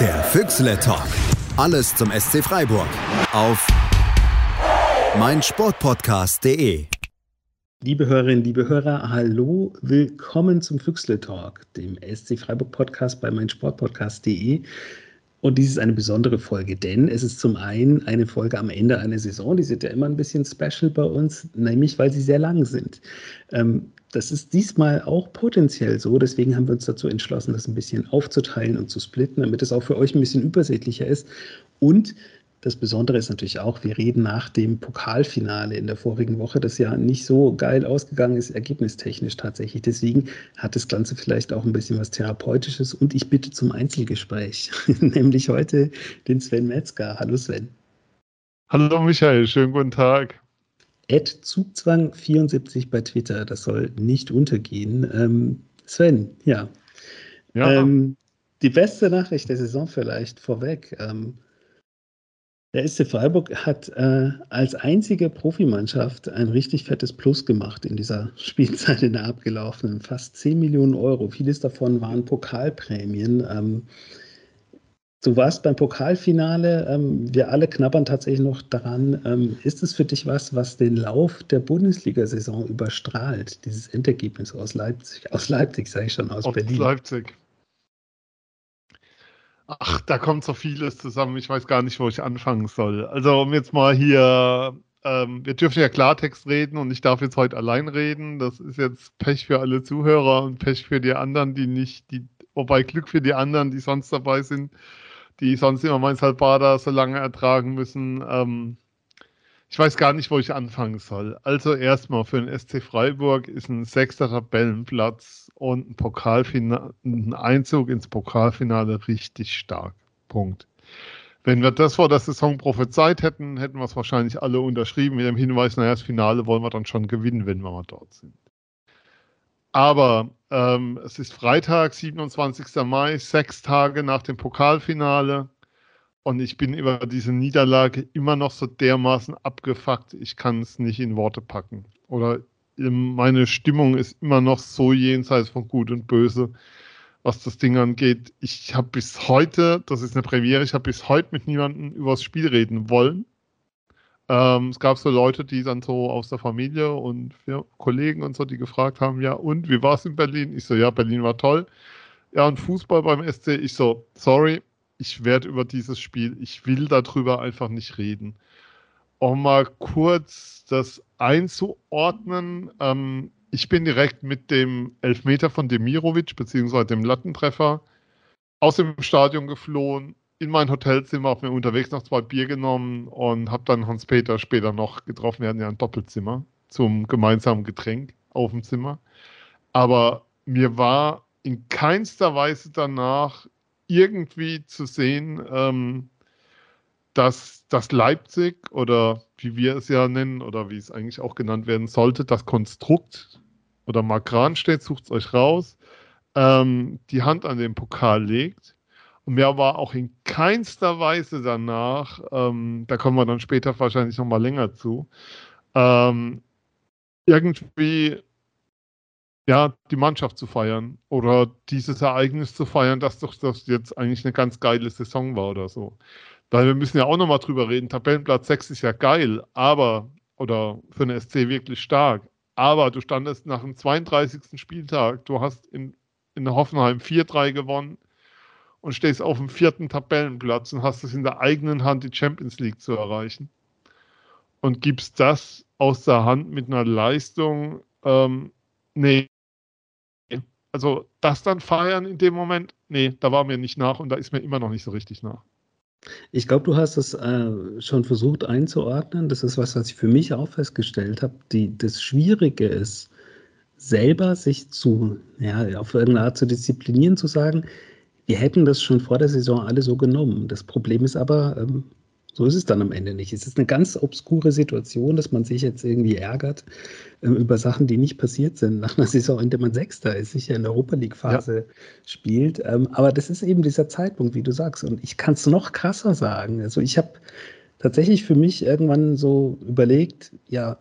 Der Füchsle Talk. Alles zum SC Freiburg. Auf meinsportpodcast.de. Liebe Hörerinnen, liebe Hörer, hallo, willkommen zum Füchsle Talk, dem SC Freiburg Podcast bei meinsportpodcast.de. Und dies ist eine besondere Folge, denn es ist zum einen eine Folge am Ende einer Saison, die sind ja immer ein bisschen special bei uns, nämlich weil sie sehr lang sind. Ähm, das ist diesmal auch potenziell so. Deswegen haben wir uns dazu entschlossen, das ein bisschen aufzuteilen und zu splitten, damit es auch für euch ein bisschen übersichtlicher ist. Und das Besondere ist natürlich auch, wir reden nach dem Pokalfinale in der vorigen Woche, das ja nicht so geil ausgegangen ist, ergebnistechnisch tatsächlich. Deswegen hat das Ganze vielleicht auch ein bisschen was Therapeutisches. Und ich bitte zum Einzelgespräch, nämlich heute den Sven Metzger. Hallo Sven. Hallo Michael, schönen guten Tag. Zugzwang74 bei Twitter, das soll nicht untergehen. Ähm, Sven, ja. ja. Ähm, die beste Nachricht der Saison vielleicht vorweg. Ähm, der SC Freiburg hat äh, als einzige Profimannschaft ein richtig fettes Plus gemacht in dieser Spielzeit in der abgelaufenen. Fast 10 Millionen Euro. Vieles davon waren Pokalprämien. Ähm, Du warst beim Pokalfinale. Ähm, wir alle knabbern tatsächlich noch daran. Ähm, ist es für dich was, was den Lauf der Bundesliga-Saison überstrahlt? Dieses Endergebnis aus Leipzig, aus Leipzig, sage ich schon, aus, aus Berlin. Leipzig. Ach, da kommt so vieles zusammen. Ich weiß gar nicht, wo ich anfangen soll. Also, um jetzt mal hier, ähm, wir dürfen ja Klartext reden und ich darf jetzt heute allein reden. Das ist jetzt Pech für alle Zuhörer und Pech für die anderen, die nicht, die, wobei Glück für die anderen, die sonst dabei sind die sonst immer mein Salbada so lange ertragen müssen. Ähm, ich weiß gar nicht, wo ich anfangen soll. Also erstmal für den SC Freiburg ist ein sechster Tabellenplatz und ein, Pokalfinale, ein Einzug ins Pokalfinale richtig stark. Punkt. Wenn wir das vor der Saison prophezeit hätten, hätten wir es wahrscheinlich alle unterschrieben mit dem Hinweis, naja, das Finale wollen wir dann schon gewinnen, wenn wir mal dort sind. Aber ähm, es ist Freitag, 27. Mai, sechs Tage nach dem Pokalfinale. Und ich bin über diese Niederlage immer noch so dermaßen abgefuckt, ich kann es nicht in Worte packen. Oder meine Stimmung ist immer noch so jenseits von Gut und Böse, was das Ding angeht. Ich habe bis heute, das ist eine Premiere, ich habe bis heute mit niemandem über das Spiel reden wollen. Ähm, es gab so Leute, die dann so aus der Familie und Kollegen und so, die gefragt haben, ja, und wie war es in Berlin? Ich so, ja, Berlin war toll. Ja, und Fußball beim SC, ich so, sorry, ich werde über dieses Spiel, ich will darüber einfach nicht reden. Um mal kurz das einzuordnen, ähm, ich bin direkt mit dem Elfmeter von Demirovic, beziehungsweise dem Lattentreffer, aus dem Stadion geflohen, in mein Hotelzimmer, habe mir unterwegs noch zwei Bier genommen und habe dann Hans-Peter später noch getroffen. Wir hatten ja ein Doppelzimmer zum gemeinsamen Getränk auf dem Zimmer. Aber mir war in keinster Weise danach irgendwie zu sehen, ähm, dass das Leipzig oder wie wir es ja nennen oder wie es eigentlich auch genannt werden sollte, das Konstrukt oder Makran steht, sucht es euch raus, ähm, die Hand an den Pokal legt und mir war auch in keinster Weise danach, ähm, da kommen wir dann später wahrscheinlich nochmal länger zu, ähm, irgendwie ja, die Mannschaft zu feiern oder dieses Ereignis zu feiern, dass doch das jetzt eigentlich eine ganz geile Saison war oder so. Weil wir müssen ja auch nochmal drüber reden, Tabellenplatz 6 ist ja geil, aber, oder für eine SC wirklich stark, aber du standest nach dem 32. Spieltag, du hast in, in Hoffenheim 4-3 gewonnen, und stehst auf dem vierten Tabellenplatz und hast es in der eigenen Hand, die Champions League zu erreichen. Und gibst das aus der Hand mit einer Leistung, ähm, nee. Also das dann feiern in dem Moment, nee, da war mir nicht nach und da ist mir immer noch nicht so richtig nach. Ich glaube, du hast es äh, schon versucht einzuordnen. Das ist was, was ich für mich auch festgestellt habe. das Schwierige ist, selber sich zu, ja, auf irgendeine Art zu disziplinieren, zu sagen, wir hätten das schon vor der Saison alle so genommen. Das Problem ist aber, ähm, so ist es dann am Ende nicht. Es ist eine ganz obskure Situation, dass man sich jetzt irgendwie ärgert äh, über Sachen, die nicht passiert sind. Nach einer Saison, in der man Sechster ist, sich ja in der Europa League-Phase ja. spielt. Ähm, aber das ist eben dieser Zeitpunkt, wie du sagst. Und ich kann es noch krasser sagen. Also ich habe tatsächlich für mich irgendwann so überlegt, ja,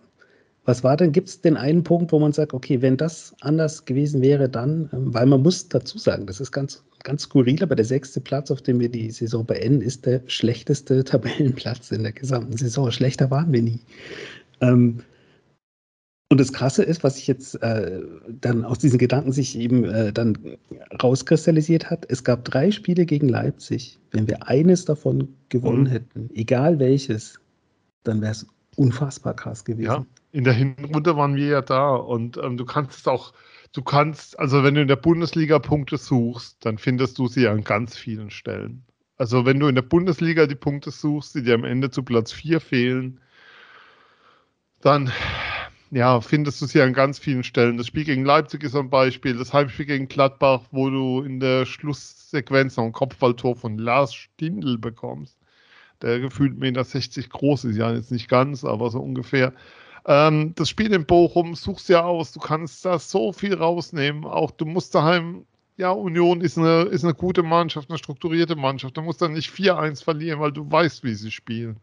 Was war denn, gibt es den einen Punkt, wo man sagt, okay, wenn das anders gewesen wäre, dann, ähm, weil man muss dazu sagen, das ist ganz, ganz skurril, aber der sechste Platz, auf dem wir die Saison beenden, ist der schlechteste Tabellenplatz in der gesamten Saison. Schlechter waren wir nie. Ähm, und das Krasse ist, was sich jetzt äh, dann aus diesen Gedanken sich eben äh, dann rauskristallisiert hat, es gab drei Spiele gegen Leipzig. Wenn wir eines davon gewonnen mhm. hätten, egal welches, dann wäre es unfassbar krass gewesen. Ja, in der Hinrunde waren wir ja da und ähm, du kannst es auch, du kannst, also wenn du in der Bundesliga Punkte suchst, dann findest du sie an ganz vielen Stellen. Also wenn du in der Bundesliga die Punkte suchst, die dir am Ende zu Platz 4 fehlen, dann ja, findest du sie an ganz vielen Stellen. Das Spiel gegen Leipzig ist ein Beispiel, das Heimspiel gegen Gladbach, wo du in der Schlusssequenz noch ein Kopfballtor von Lars Stindl bekommst, der gefühlt 1,60 Meter groß ist, ja jetzt nicht ganz, aber so ungefähr. Ähm, das Spiel in Bochum suchst ja aus, du kannst da so viel rausnehmen, auch du musst daheim ja, Union ist eine, ist eine gute Mannschaft, eine strukturierte Mannschaft. Du musst dann nicht 4-1 verlieren, weil du weißt, wie sie spielen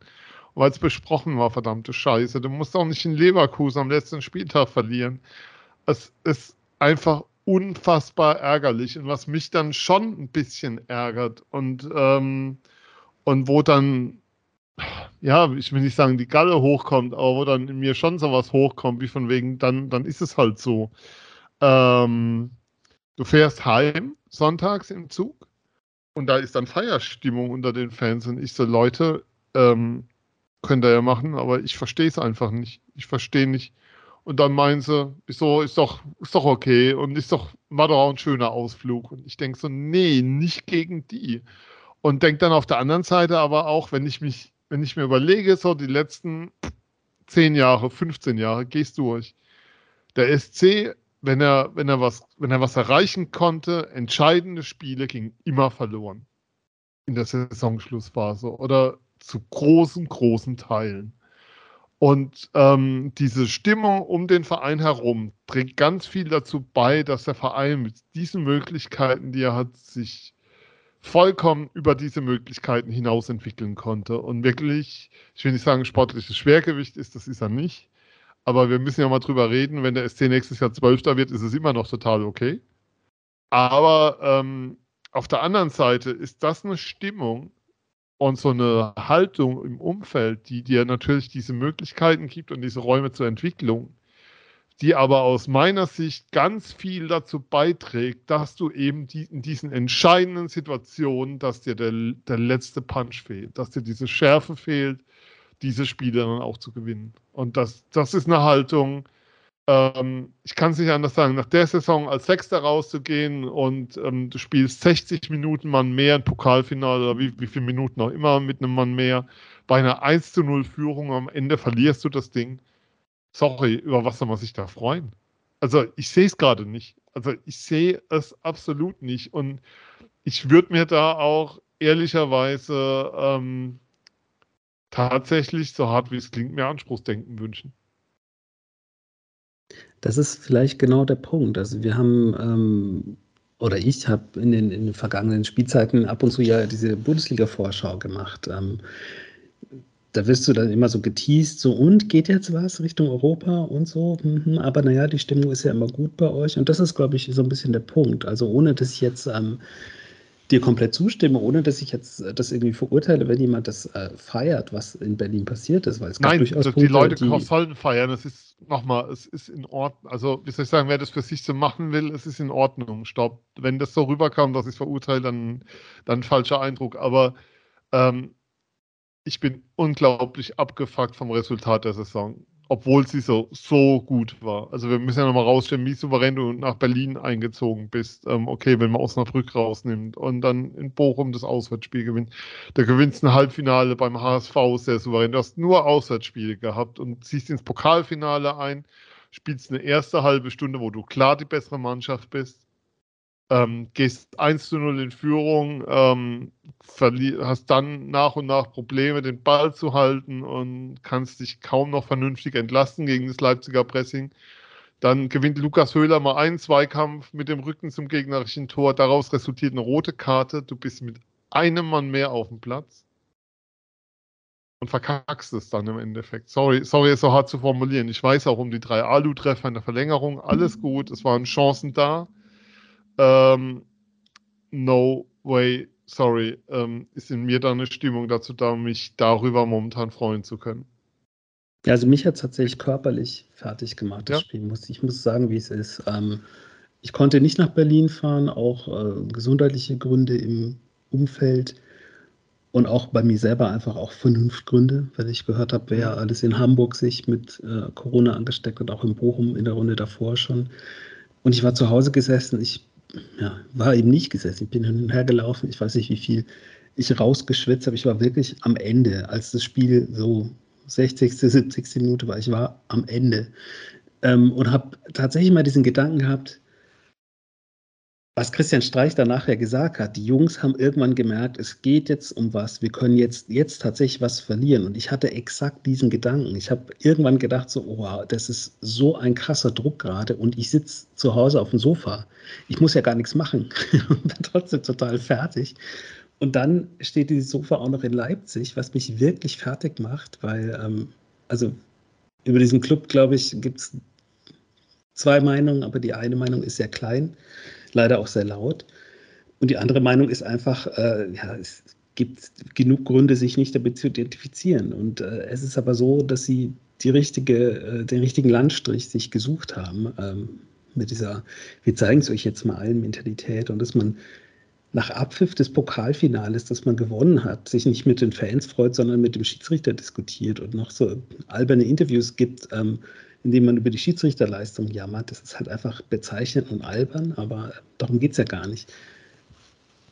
weil es besprochen war, verdammte Scheiße. Du musst auch nicht in Leverkusen am letzten Spieltag verlieren. Es ist einfach unfassbar ärgerlich und was mich dann schon ein bisschen ärgert und, ähm, und wo dann, ja, ich will nicht sagen, die Galle hochkommt, aber wo dann in mir schon sowas hochkommt, wie von wegen, dann, dann ist es halt so. Ähm, du fährst heim sonntags im Zug und da ist dann Feierstimmung unter den Fans und ich so, Leute, ähm, Könnt ihr ja machen, aber ich verstehe es einfach nicht. Ich verstehe nicht. Und dann meinen sie, ist, so, ist, doch, ist doch okay und ist doch, war doch auch ein schöner Ausflug. Und ich denke so, nee, nicht gegen die. Und denke dann auf der anderen Seite aber auch, wenn ich mich, wenn ich mir überlege, so die letzten 10 Jahre, 15 Jahre, gehst durch. Der SC, wenn er, wenn er was, wenn er was erreichen konnte, entscheidende Spiele gingen immer verloren. In der Saisonschlussphase. Oder zu großen, großen Teilen. Und ähm, diese Stimmung um den Verein herum trägt ganz viel dazu bei, dass der Verein mit diesen Möglichkeiten, die er hat, sich vollkommen über diese Möglichkeiten hinaus entwickeln konnte. Und wirklich, ich will nicht sagen, sportliches Schwergewicht ist, das ist er nicht. Aber wir müssen ja mal drüber reden, wenn der SC nächstes Jahr Zwölfter wird, ist es immer noch total okay. Aber ähm, auf der anderen Seite ist das eine Stimmung, und so eine Haltung im Umfeld, die dir natürlich diese Möglichkeiten gibt und diese Räume zur Entwicklung, die aber aus meiner Sicht ganz viel dazu beiträgt, dass du eben die, in diesen entscheidenden Situationen, dass dir der, der letzte Punch fehlt, dass dir diese Schärfe fehlt, diese Spiele dann auch zu gewinnen. Und das, das ist eine Haltung, ähm, ich kann es nicht anders sagen, nach der Saison als Sechster rauszugehen und ähm, du spielst 60 Minuten Mann mehr im Pokalfinale oder wie, wie viele Minuten auch immer mit einem Mann mehr, bei einer 1 zu 0 Führung am Ende verlierst du das Ding. Sorry, über was soll man sich da freuen? Also ich sehe es gerade nicht. Also ich sehe es absolut nicht. Und ich würde mir da auch ehrlicherweise ähm, tatsächlich, so hart wie es klingt, mehr Anspruchsdenken wünschen. Das ist vielleicht genau der Punkt. Also wir haben, ähm, oder ich habe in den, in den vergangenen Spielzeiten ab und zu ja diese Bundesliga-Vorschau gemacht. Ähm, da wirst du dann immer so geteased, so und geht jetzt was Richtung Europa und so. Mhm, aber naja, die Stimmung ist ja immer gut bei euch. Und das ist, glaube ich, so ein bisschen der Punkt. Also ohne dass ich jetzt ähm, dir komplett zustimme, ohne dass ich jetzt äh, das irgendwie verurteile, wenn jemand das äh, feiert, was in Berlin passiert ist, weil es Nein, durchaus also die Leute die sollen feiern. Es ist nochmal, es ist in Ordnung. Also wie soll ich sagen, wer das für sich so machen will, es ist in Ordnung. Stopp. Wenn das so rüberkam, dass ich es verurteile, dann dann falscher Eindruck. Aber ähm, ich bin unglaublich abgefuckt vom Resultat der Saison obwohl sie so, so gut war. Also wir müssen ja nochmal rausstellen, wie souverän du nach Berlin eingezogen bist. Ähm, okay, wenn man Osnabrück rausnimmt und dann in Bochum das Auswärtsspiel gewinnt. Da gewinnst ein Halbfinale beim HSV sehr souverän. Du hast nur Auswärtsspiele gehabt und ziehst ins Pokalfinale ein, spielst eine erste halbe Stunde, wo du klar die bessere Mannschaft bist ähm, gehst 1 zu 0 in Führung, ähm, hast dann nach und nach Probleme, den Ball zu halten und kannst dich kaum noch vernünftig entlasten gegen das Leipziger Pressing. Dann gewinnt Lukas Höhler mal einen Zweikampf mit dem Rücken zum gegnerischen Tor. Daraus resultiert eine rote Karte. Du bist mit einem Mann mehr auf dem Platz. und verkackst es dann im Endeffekt. Sorry, sorry, ist so hart zu formulieren. Ich weiß auch um die drei Alu-Treffer in der Verlängerung, alles gut, es waren Chancen da. Ähm, no way, sorry, ähm, ist in mir da eine Stimmung dazu da, mich darüber momentan freuen zu können. Ja, also mich hat es tatsächlich körperlich fertig gemacht, das ja. Spiel. ich muss sagen, wie es ist. Ähm, ich konnte nicht nach Berlin fahren, auch äh, gesundheitliche Gründe im Umfeld und auch bei mir selber einfach auch Vernunftgründe, weil ich gehört habe, wer mhm. alles in Hamburg sich mit äh, Corona angesteckt hat, auch in Bochum in der Runde davor schon. Und ich war zu Hause gesessen, ich ja, war eben nicht gesessen, ich bin hin und her gelaufen, ich weiß nicht, wie viel ich rausgeschwitzt habe. Ich war wirklich am Ende, als das Spiel so 60., 70. Minute war. Ich war am Ende ähm, und habe tatsächlich mal diesen Gedanken gehabt, was Christian Streich danach ja gesagt hat, die Jungs haben irgendwann gemerkt, es geht jetzt um was, wir können jetzt, jetzt tatsächlich was verlieren. Und ich hatte exakt diesen Gedanken. Ich habe irgendwann gedacht, so, oh, das ist so ein krasser Druck gerade und ich sitze zu Hause auf dem Sofa. Ich muss ja gar nichts machen und bin trotzdem total fertig. Und dann steht dieses Sofa auch noch in Leipzig, was mich wirklich fertig macht, weil, ähm, also über diesen Club, glaube ich, gibt es zwei Meinungen, aber die eine Meinung ist sehr klein leider auch sehr laut. Und die andere Meinung ist einfach, äh, ja, es gibt genug Gründe, sich nicht damit zu identifizieren. Und äh, es ist aber so, dass sie die richtige, äh, den richtigen Landstrich sich gesucht haben ähm, mit dieser, wir zeigen es euch jetzt mal allen Mentalität und dass man nach Abpfiff des Pokalfinales, das man gewonnen hat, sich nicht mit den Fans freut, sondern mit dem Schiedsrichter diskutiert und noch so alberne Interviews gibt, ähm, indem man über die Schiedsrichterleistung jammert. Das ist halt einfach bezeichnend und albern, aber darum geht es ja gar nicht.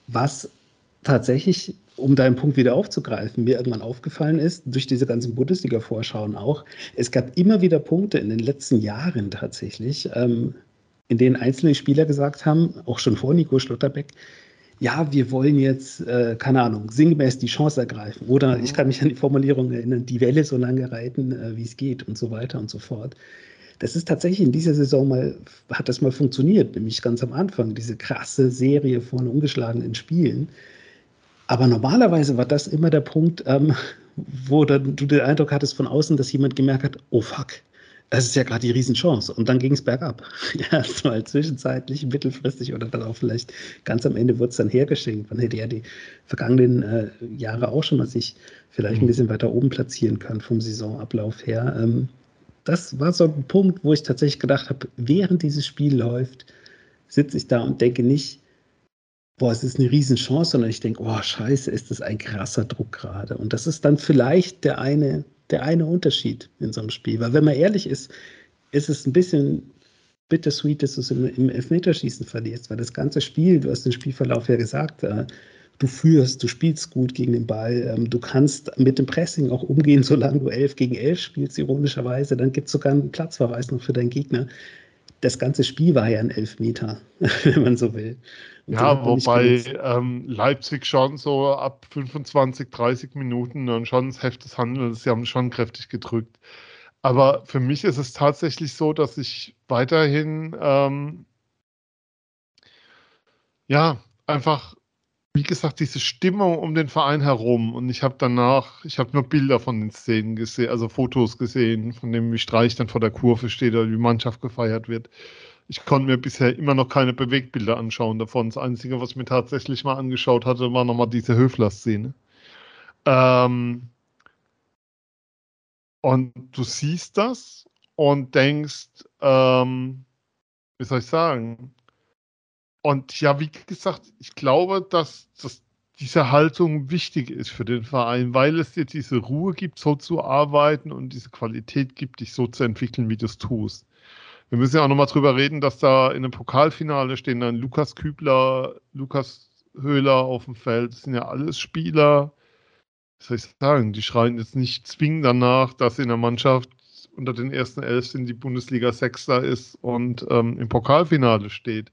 Was tatsächlich, um deinen Punkt wieder aufzugreifen, mir irgendwann aufgefallen ist, durch diese ganzen Bundesliga-Vorschauen auch, es gab immer wieder Punkte in den letzten Jahren tatsächlich, ähm, in denen einzelne Spieler gesagt haben, auch schon vor Nico Schlotterbeck, ja, wir wollen jetzt, äh, keine Ahnung, sinngemäß die Chance ergreifen. Oder mhm. ich kann mich an die Formulierung erinnern, die Welle so lange reiten, äh, wie es geht und so weiter und so fort. Das ist tatsächlich in dieser Saison mal, hat das mal funktioniert, nämlich ganz am Anfang, diese krasse Serie von ungeschlagenen Spielen. Aber normalerweise war das immer der Punkt, ähm, wo dann du den Eindruck hattest von außen, dass jemand gemerkt hat, oh fuck, das ist ja gerade die Riesenchance. Und dann ging es bergab. Ja, so halt zwischenzeitlich, mittelfristig oder dann auch vielleicht ganz am Ende wurde es dann hergeschenkt. Man hätte ja die vergangenen äh, Jahre auch schon mal sich vielleicht ein mhm. bisschen weiter oben platzieren können vom Saisonablauf her. Ähm, das war so ein Punkt, wo ich tatsächlich gedacht habe, während dieses Spiel läuft, sitze ich da und denke nicht, boah, es ist eine Riesenchance, sondern ich denke, oh, scheiße, ist das ein krasser Druck gerade. Und das ist dann vielleicht der eine der eine Unterschied in so einem Spiel. Weil wenn man ehrlich ist, ist es ein bisschen bittersweet, dass du es im, im Elfmeterschießen verlierst, weil das ganze Spiel, du hast den Spielverlauf ja gesagt, äh, du führst, du spielst gut gegen den Ball, ähm, du kannst mit dem Pressing auch umgehen, solange du 11 gegen 11 spielst, ironischerweise, dann gibt es sogar einen Platzverweis noch für deinen Gegner. Das ganze Spiel war ja ein Elfmeter, wenn man so will. Ja, wobei ähm, Leipzig schon so ab 25, 30 Minuten dann schon das Heft des Handelns, sie haben schon kräftig gedrückt. Aber für mich ist es tatsächlich so, dass ich weiterhin ähm, ja einfach, wie gesagt, diese Stimmung um den Verein herum und ich habe danach, ich habe nur Bilder von den Szenen gesehen, also Fotos gesehen, von dem wie Streich dann vor der Kurve steht oder wie Mannschaft gefeiert wird. Ich konnte mir bisher immer noch keine Bewegtbilder anschauen davon. Das Einzige, was ich mir tatsächlich mal angeschaut hatte, war nochmal diese Höfler-Szene. Ähm, und du siehst das und denkst, ähm, wie soll ich sagen? Und ja, wie gesagt, ich glaube, dass, dass diese Haltung wichtig ist für den Verein, weil es dir diese Ruhe gibt, so zu arbeiten und diese Qualität gibt, dich so zu entwickeln, wie du es tust. Wir müssen ja auch nochmal drüber reden, dass da in einem Pokalfinale stehen dann Lukas Kübler, Lukas Höhler auf dem Feld. Das sind ja alles Spieler, was soll ich sagen, die schreien jetzt nicht zwingend danach, dass in der Mannschaft unter den ersten elf in die Bundesliga Sechster ist und ähm, im Pokalfinale steht.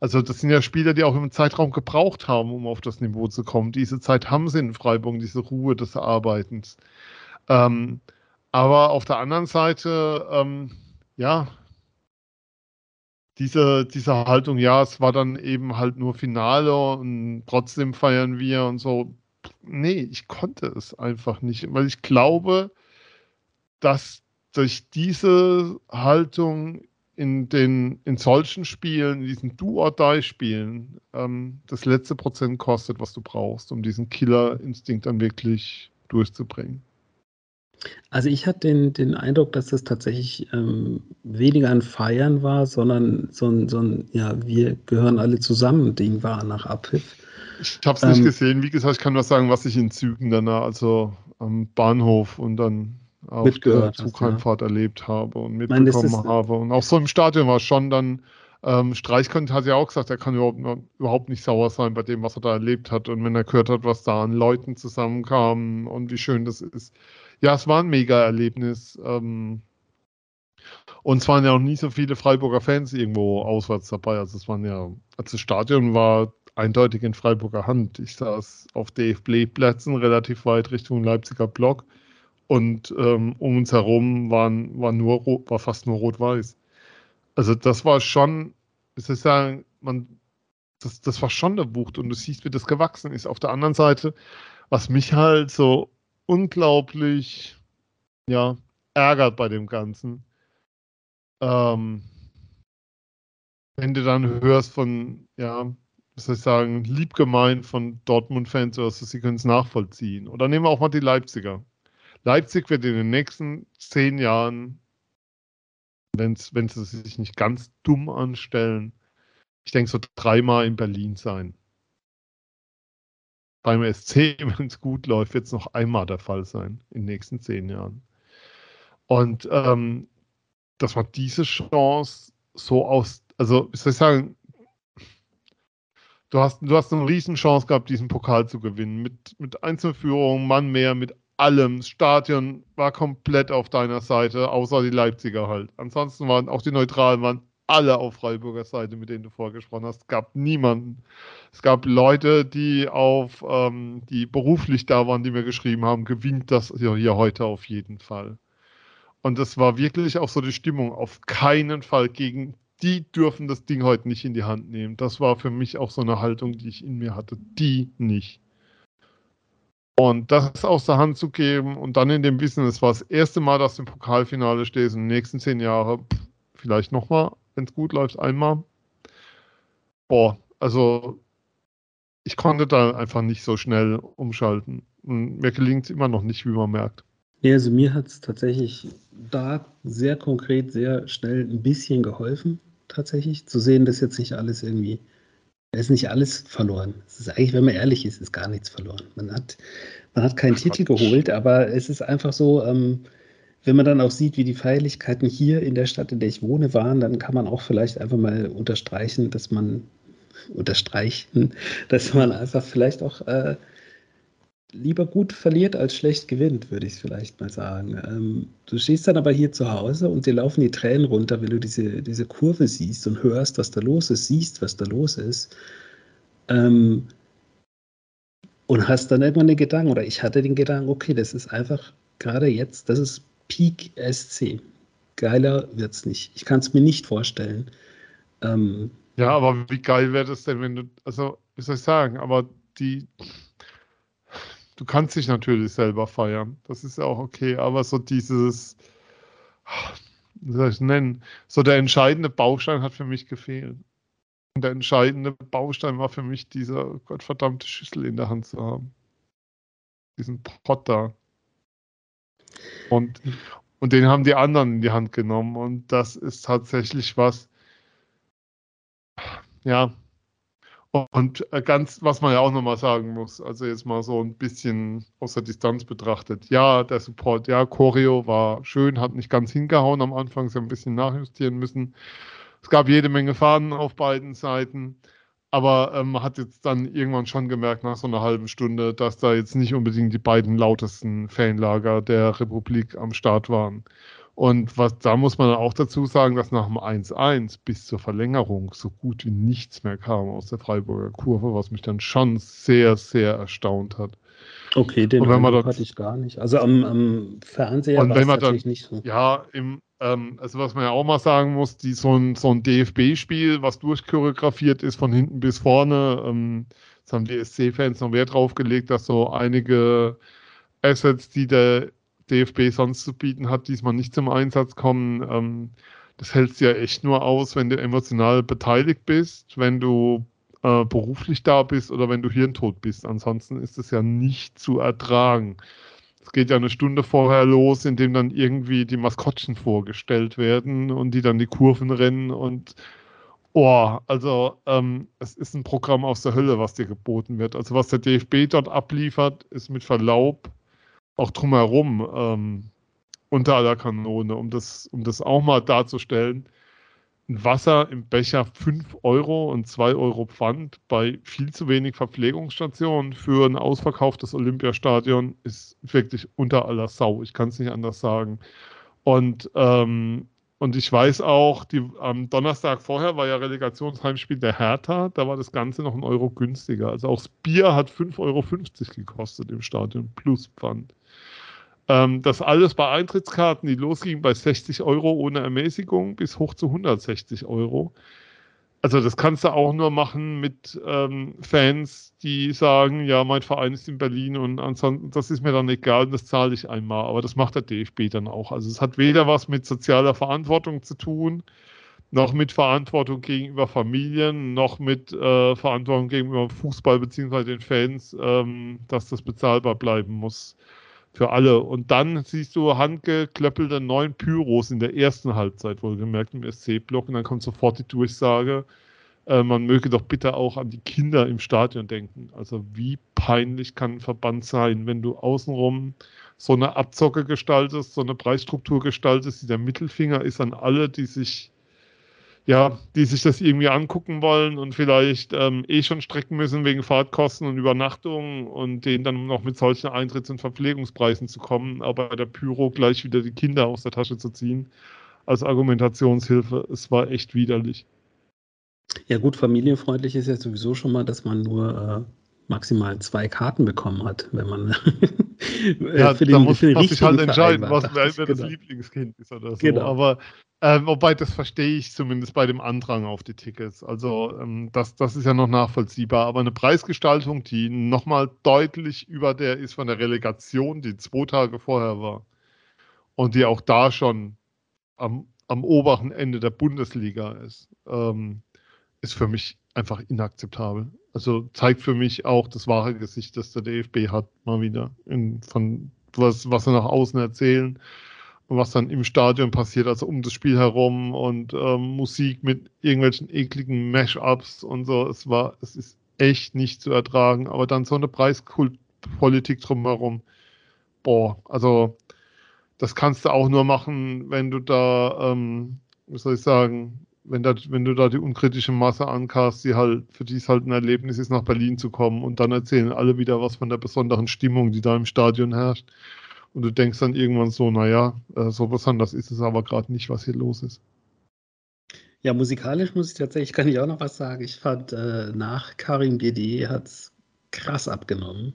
Also das sind ja Spieler, die auch im Zeitraum gebraucht haben, um auf das Niveau zu kommen. Diese Zeit haben sie in Freiburg, diese Ruhe des Arbeitens. Ähm, aber auf der anderen Seite, ähm, ja, diese, diese Haltung, ja, es war dann eben halt nur Finale und trotzdem feiern wir und so. nee, ich konnte es einfach nicht, weil ich glaube, dass durch diese Haltung in den in solchen Spielen, in diesen Do-or-Die-Spielen, ähm, das letzte Prozent kostet, was du brauchst, um diesen Killer-Instinkt dann wirklich durchzubringen. Also ich hatte den, den Eindruck, dass das tatsächlich ähm, weniger ein Feiern war, sondern so ein, so ein, ja, wir gehören alle zusammen Ding war nach Abpfiff. Ich habe es nicht ähm, gesehen. Wie gesagt, ich kann nur sagen, was ich in Zügen danach, also am Bahnhof und dann auf der Zugheimfahrt ja. erlebt habe und mitbekommen meine, habe. Und auch so im Stadion war schon dann, ähm, Streichkant hat ja auch gesagt, er kann überhaupt, überhaupt nicht sauer sein bei dem, was er da erlebt hat. Und wenn er gehört hat, was da an Leuten zusammenkam und wie schön das ist. Ja, es war ein Mega-Erlebnis. Ähm, und es waren ja auch nie so viele Freiburger Fans irgendwo auswärts dabei. Also es waren ja, also das Stadion war eindeutig in Freiburger Hand. Ich saß auf DFB-Plätzen relativ weit Richtung Leipziger Block und ähm, um uns herum waren, war, nur, war fast nur rot-weiß. Also das war schon, es ist ja, man, das, das war schon der Wucht und du siehst, wie das gewachsen ist. Auf der anderen Seite, was mich halt so unglaublich, ja, ärgert bei dem Ganzen, ähm, wenn du dann hörst von, ja, was soll ich sagen, liebgemeint von Dortmund-Fans so, sie können es nachvollziehen. Oder nehmen wir auch mal die Leipziger. Leipzig wird in den nächsten zehn Jahren, wenn sie sich nicht ganz dumm anstellen, ich denke so dreimal in Berlin sein. Beim SC, wenn es gut läuft, wird es noch einmal der Fall sein in den nächsten zehn Jahren. Und ähm, dass man diese Chance so aus, also wie soll ich sagen, du hast, du hast eine Riesenchance gehabt, diesen Pokal zu gewinnen. Mit, mit Einzelführung, Mann mehr, mit allem. Das Stadion war komplett auf deiner Seite, außer die Leipziger halt. Ansonsten waren auch die Neutralen waren alle auf Freiburger Seite, mit denen du vorgesprochen hast. Es gab niemanden. Es gab Leute, die auf, ähm, die beruflich da waren, die mir geschrieben haben, gewinnt das hier heute auf jeden Fall. Und das war wirklich auch so die Stimmung. Auf keinen Fall gegen die dürfen das Ding heute nicht in die Hand nehmen. Das war für mich auch so eine Haltung, die ich in mir hatte. Die nicht. Und das aus der Hand zu geben und dann in dem Wissen, es war das erste Mal, dass du im Pokalfinale stehst in den nächsten zehn Jahren, vielleicht nochmal, wenn es gut läuft, einmal. Boah, also ich konnte da einfach nicht so schnell umschalten. Und mir gelingt es immer noch nicht, wie man merkt. Ja, also mir hat es tatsächlich da sehr konkret, sehr schnell ein bisschen geholfen, tatsächlich, zu sehen, dass jetzt nicht alles irgendwie da ist nicht alles verloren. Es ist eigentlich, wenn man ehrlich ist, ist gar nichts verloren. Man hat, man hat keinen Titel geholt, aber es ist einfach so, ähm, wenn man dann auch sieht, wie die Feierlichkeiten hier in der Stadt, in der ich wohne, waren, dann kann man auch vielleicht einfach mal unterstreichen, dass man unterstreichen, dass man einfach vielleicht auch äh, lieber gut verliert als schlecht gewinnt, würde ich vielleicht mal sagen. Ähm, du stehst dann aber hier zu Hause und dir laufen die Tränen runter, wenn du diese, diese Kurve siehst und hörst, was da los ist, siehst, was da los ist. Ähm, und hast dann irgendwann den Gedanken, oder ich hatte den Gedanken, okay, das ist einfach gerade jetzt, das ist Peak SC. Geiler wird es nicht. Ich kann es mir nicht vorstellen. Ähm, ja, aber wie geil wäre das denn, wenn du, also, wie soll ich sagen, aber die, du kannst dich natürlich selber feiern. Das ist ja auch okay, aber so dieses, wie soll ich es nennen, so der entscheidende Baustein hat für mich gefehlt. Und der entscheidende Baustein war für mich, diese gottverdammte Schüssel in der Hand zu haben. Diesen Pott da. Und, und den haben die anderen in die Hand genommen. Und das ist tatsächlich was, ja, und äh, ganz, was man ja auch nochmal sagen muss, also jetzt mal so ein bisschen aus der Distanz betrachtet. Ja, der Support, ja, Choreo war schön, hat nicht ganz hingehauen am Anfang, sie haben ein bisschen nachjustieren müssen. Es gab jede Menge Fahnen auf beiden Seiten, aber ähm, man hat jetzt dann irgendwann schon gemerkt, nach so einer halben Stunde, dass da jetzt nicht unbedingt die beiden lautesten Fanlager der Republik am Start waren. Und was, da muss man auch dazu sagen, dass nach dem 1-1 bis zur Verlängerung so gut wie nichts mehr kam aus der Freiburger Kurve, was mich dann schon sehr, sehr erstaunt hat. Okay, den und hatte ich gar nicht. Also am, am Fernseher war es natürlich dann, nicht so. Ja, im, ähm, also was man ja auch mal sagen muss, die, so ein, so ein DFB-Spiel, was durchchoreografiert ist von hinten bis vorne, ähm, Jetzt haben die SC-Fans noch Wert drauf gelegt, dass so einige Assets, die der DFB sonst zu bieten hat, diesmal nicht zum Einsatz kommen. Ähm, das hältst du ja echt nur aus, wenn du emotional beteiligt bist, wenn du äh, beruflich da bist oder wenn du hirntot bist. Ansonsten ist es ja nicht zu ertragen. Es geht ja eine Stunde vorher los, in dem dann irgendwie die Maskottchen vorgestellt werden und die dann die Kurven rennen und oh, also ähm, es ist ein Programm aus der Hölle, was dir geboten wird. Also was der DFB dort abliefert, ist mit Verlaub auch drumherum ähm, unter aller Kanone, um das, um das auch mal darzustellen ein Wasser im Becher 5 Euro und 2 Euro Pfand bei viel zu wenig Verpflegungsstationen für ein ausverkauftes Olympiastadion ist wirklich unter aller Sau. Ich kann es nicht anders sagen. Und, ähm, und ich weiß auch, die, am Donnerstag vorher war ja Relegationsheimspiel der Hertha, da war das Ganze noch ein Euro günstiger. Also auch das Bier hat 5,50 Euro gekostet im Stadion plus Pfand. Ähm, das alles bei Eintrittskarten, die losgingen bei 60 Euro ohne Ermäßigung bis hoch zu 160 Euro. Also das kannst du auch nur machen mit ähm, Fans, die sagen, ja, mein Verein ist in Berlin und ansonsten, das ist mir dann egal, das zahle ich einmal. Aber das macht der DFB dann auch. Also es hat weder was mit sozialer Verantwortung zu tun, noch mit Verantwortung gegenüber Familien, noch mit äh, Verantwortung gegenüber Fußball bzw. den Fans, ähm, dass das bezahlbar bleiben muss für alle. Und dann siehst du handgeklöppelte neun Pyros in der ersten Halbzeit, wohlgemerkt im SC-Block. Und dann kommt sofort die Durchsage, äh, man möge doch bitte auch an die Kinder im Stadion denken. Also wie peinlich kann ein Verband sein, wenn du außenrum so eine Abzocke gestaltest, so eine Preisstruktur gestaltest, die der Mittelfinger ist an alle, die sich ja, die sich das irgendwie angucken wollen und vielleicht ähm, eh schon strecken müssen wegen Fahrtkosten und Übernachtungen und denen dann noch mit solchen Eintritts- und Verpflegungspreisen zu kommen, aber bei der Pyro gleich wieder die Kinder aus der Tasche zu ziehen als Argumentationshilfe. Es war echt widerlich. Ja gut, familienfreundlich ist ja sowieso schon mal, dass man nur äh, maximal zwei Karten bekommen hat, wenn man ja, für den, da muss man sich halt entscheiden, was wer genau. das Lieblingskind ist oder so. Genau. Aber äh, wobei, das verstehe ich zumindest bei dem Andrang auf die Tickets. Also ähm, das, das ist ja noch nachvollziehbar. Aber eine Preisgestaltung, die nochmal deutlich über der ist von der Relegation, die zwei Tage vorher war. Und die auch da schon am, am oberen Ende der Bundesliga ist, ähm, ist für mich einfach inakzeptabel. Also zeigt für mich auch das wahre Gesicht, das der DFB hat, mal wieder. In, von was, was sie nach außen erzählen und was dann im Stadion passiert, also um das Spiel herum und ähm, Musik mit irgendwelchen ekligen Mashups und so. Es war, es ist echt nicht zu ertragen, aber dann so eine Preiskultpolitik drumherum. Boah, also das kannst du auch nur machen, wenn du da, ähm, wie soll ich sagen, wenn, da, wenn du da die unkritische Masse ankast, die halt, für die es halt ein Erlebnis ist, nach Berlin zu kommen und dann erzählen alle wieder was von der besonderen Stimmung, die da im Stadion herrscht. Und du denkst dann irgendwann so, naja, äh, so besonders ist es aber gerade nicht, was hier los ist. Ja, musikalisch muss ich tatsächlich, kann ich auch noch was sagen. Ich fand, äh, nach Karim GD hat es krass abgenommen.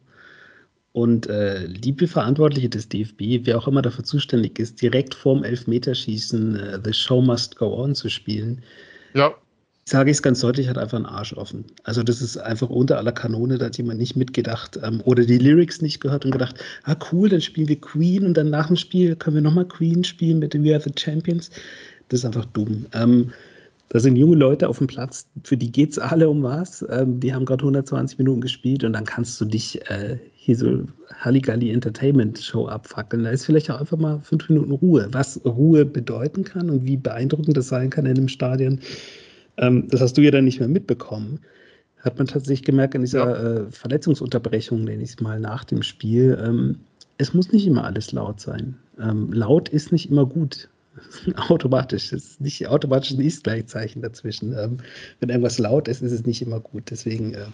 Und äh, liebe Verantwortliche des DFB, wer auch immer dafür zuständig ist, direkt vorm Elfmeterschießen äh, The Show Must Go On zu spielen. Ja sage ich es ganz deutlich, hat einfach einen Arsch offen. Also das ist einfach unter aller Kanone, da hat jemand nicht mitgedacht ähm, oder die Lyrics nicht gehört und gedacht, ah cool, dann spielen wir Queen und dann nach dem Spiel können wir nochmal Queen spielen mit We Are the Champions. Das ist einfach dumm. Ähm, da sind junge Leute auf dem Platz, für die geht es alle um was. Ähm, die haben gerade 120 Minuten gespielt und dann kannst du dich äh, hier so Halligalli Entertainment Show abfackeln. Da ist vielleicht auch einfach mal fünf Minuten Ruhe. Was Ruhe bedeuten kann und wie beeindruckend das sein kann in einem Stadion, ähm, das hast du ja dann nicht mehr mitbekommen. Hat man tatsächlich gemerkt an dieser ja. äh, Verletzungsunterbrechung, nenne ich es mal, nach dem Spiel. Ähm, es muss nicht immer alles laut sein. Ähm, laut ist nicht immer gut. automatisch. Es ist nicht automatisch ein Ist-Gleichzeichen dazwischen. Ähm, wenn irgendwas laut ist, ist es nicht immer gut. Deswegen, äh,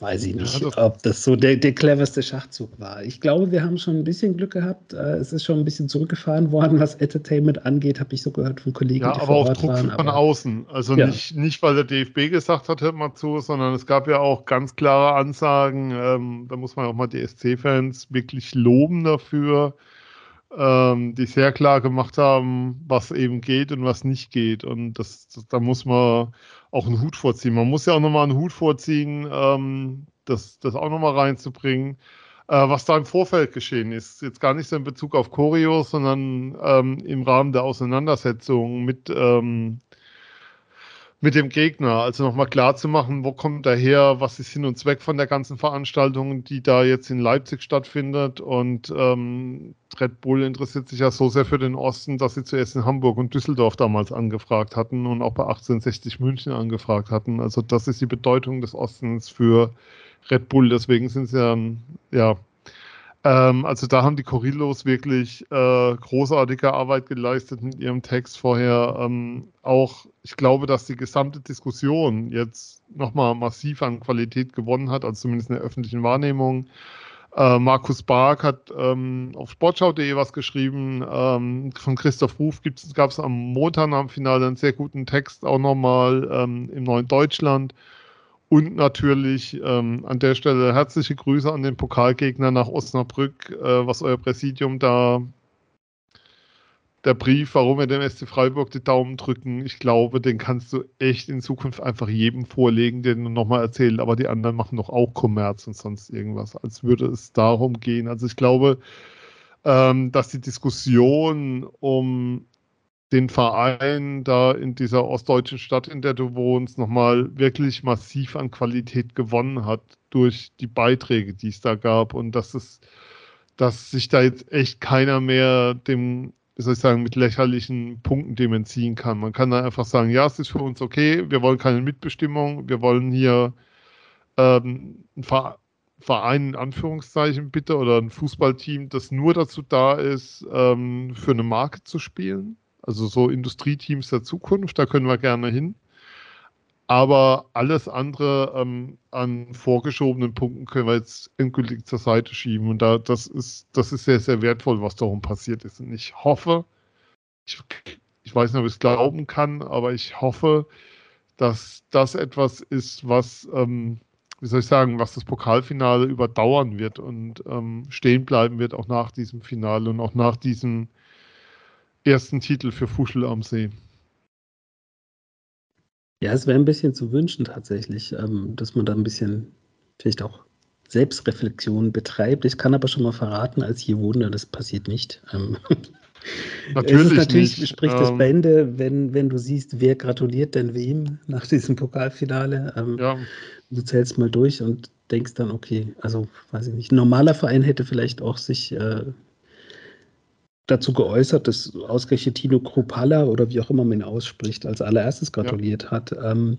Weiß ich nicht, ja, ob das so der, der cleverste Schachzug war. Ich glaube, wir haben schon ein bisschen Glück gehabt. Äh, es ist schon ein bisschen zurückgefahren worden, was Entertainment angeht, habe ich so gehört von Kollegen, ja, die aber Ort Druck waren. von außen. Also ja. nicht, nicht, weil der DFB gesagt hat, hört mal zu, sondern es gab ja auch ganz klare Ansagen. Ähm, da muss man auch mal die SC-Fans wirklich loben dafür. Ähm, die sehr klar gemacht haben, was eben geht und was nicht geht. Und das, das da muss man auch einen Hut vorziehen. Man muss ja auch nochmal einen Hut vorziehen, ähm, das, das auch nochmal reinzubringen. Äh, was da im Vorfeld geschehen ist, jetzt gar nicht so in Bezug auf Choreo, sondern ähm, im Rahmen der Auseinandersetzung mit ähm, mit dem Gegner. Also nochmal klar zu machen, wo kommt er her, was ist Sinn und Zweck von der ganzen Veranstaltung, die da jetzt in Leipzig stattfindet. Und ähm, Red Bull interessiert sich ja so sehr für den Osten, dass sie zuerst in Hamburg und Düsseldorf damals angefragt hatten und auch bei 1860 München angefragt hatten. Also das ist die Bedeutung des Ostens für Red Bull. Deswegen sind sie ja, ja ähm, also da haben die Corillos wirklich äh, großartige Arbeit geleistet mit ihrem Text vorher. Ähm, auch, ich glaube, dass die gesamte Diskussion jetzt nochmal massiv an Qualität gewonnen hat, also zumindest in der öffentlichen Wahrnehmung. Äh, Markus Bark hat ähm, auf sportschau.de was geschrieben. Ähm, von Christoph Ruf gab es am Montag am Finale einen sehr guten Text auch nochmal ähm, im Neuen Deutschland. Und natürlich ähm, an der Stelle herzliche Grüße an den Pokalgegner nach Osnabrück, äh, was euer Präsidium da, der Brief, warum wir dem SC Freiburg die Daumen drücken, ich glaube, den kannst du echt in Zukunft einfach jedem vorlegen, den du nochmal erzählen, aber die anderen machen doch auch Kommerz und sonst irgendwas, als würde es darum gehen. Also ich glaube, ähm, dass die Diskussion um den Verein da in dieser ostdeutschen Stadt, in der du wohnst, nochmal wirklich massiv an Qualität gewonnen hat durch die Beiträge, die es da gab und dass es, dass sich da jetzt echt keiner mehr dem, wie soll ich sagen, mit lächerlichen Punkten dem entziehen kann. Man kann da einfach sagen, ja, es ist für uns okay, wir wollen keine Mitbestimmung, wir wollen hier ähm, ein Verein in Anführungszeichen bitte oder ein Fußballteam, das nur dazu da ist, ähm, für eine Marke zu spielen also so Industrieteams der Zukunft, da können wir gerne hin. Aber alles andere ähm, an vorgeschobenen Punkten können wir jetzt endgültig zur Seite schieben. Und da, das ist, das ist sehr, sehr wertvoll, was darum passiert ist. Und ich hoffe, ich, ich weiß nicht, ob ich es glauben kann, aber ich hoffe, dass das etwas ist, was, ähm, wie soll ich sagen, was das Pokalfinale überdauern wird und ähm, stehen bleiben wird, auch nach diesem Finale und auch nach diesem ersten Titel für Fuschel am See. Ja, es wäre ein bisschen zu wünschen tatsächlich, ähm, dass man da ein bisschen vielleicht auch Selbstreflexion betreibt. Ich kann aber schon mal verraten, als hier Wunder, das passiert nicht. Ähm, natürlich, es ist natürlich nicht. spricht das ähm, Bände, wenn, wenn du siehst, wer gratuliert denn wem nach diesem Pokalfinale. Ähm, ja. Du zählst mal durch und denkst dann, okay, also weiß ich nicht, ein normaler Verein hätte vielleicht auch sich äh, dazu geäußert, dass ausgerechnet Tino Kropalla oder wie auch immer man ihn ausspricht, als allererstes gratuliert ja. hat. Ähm,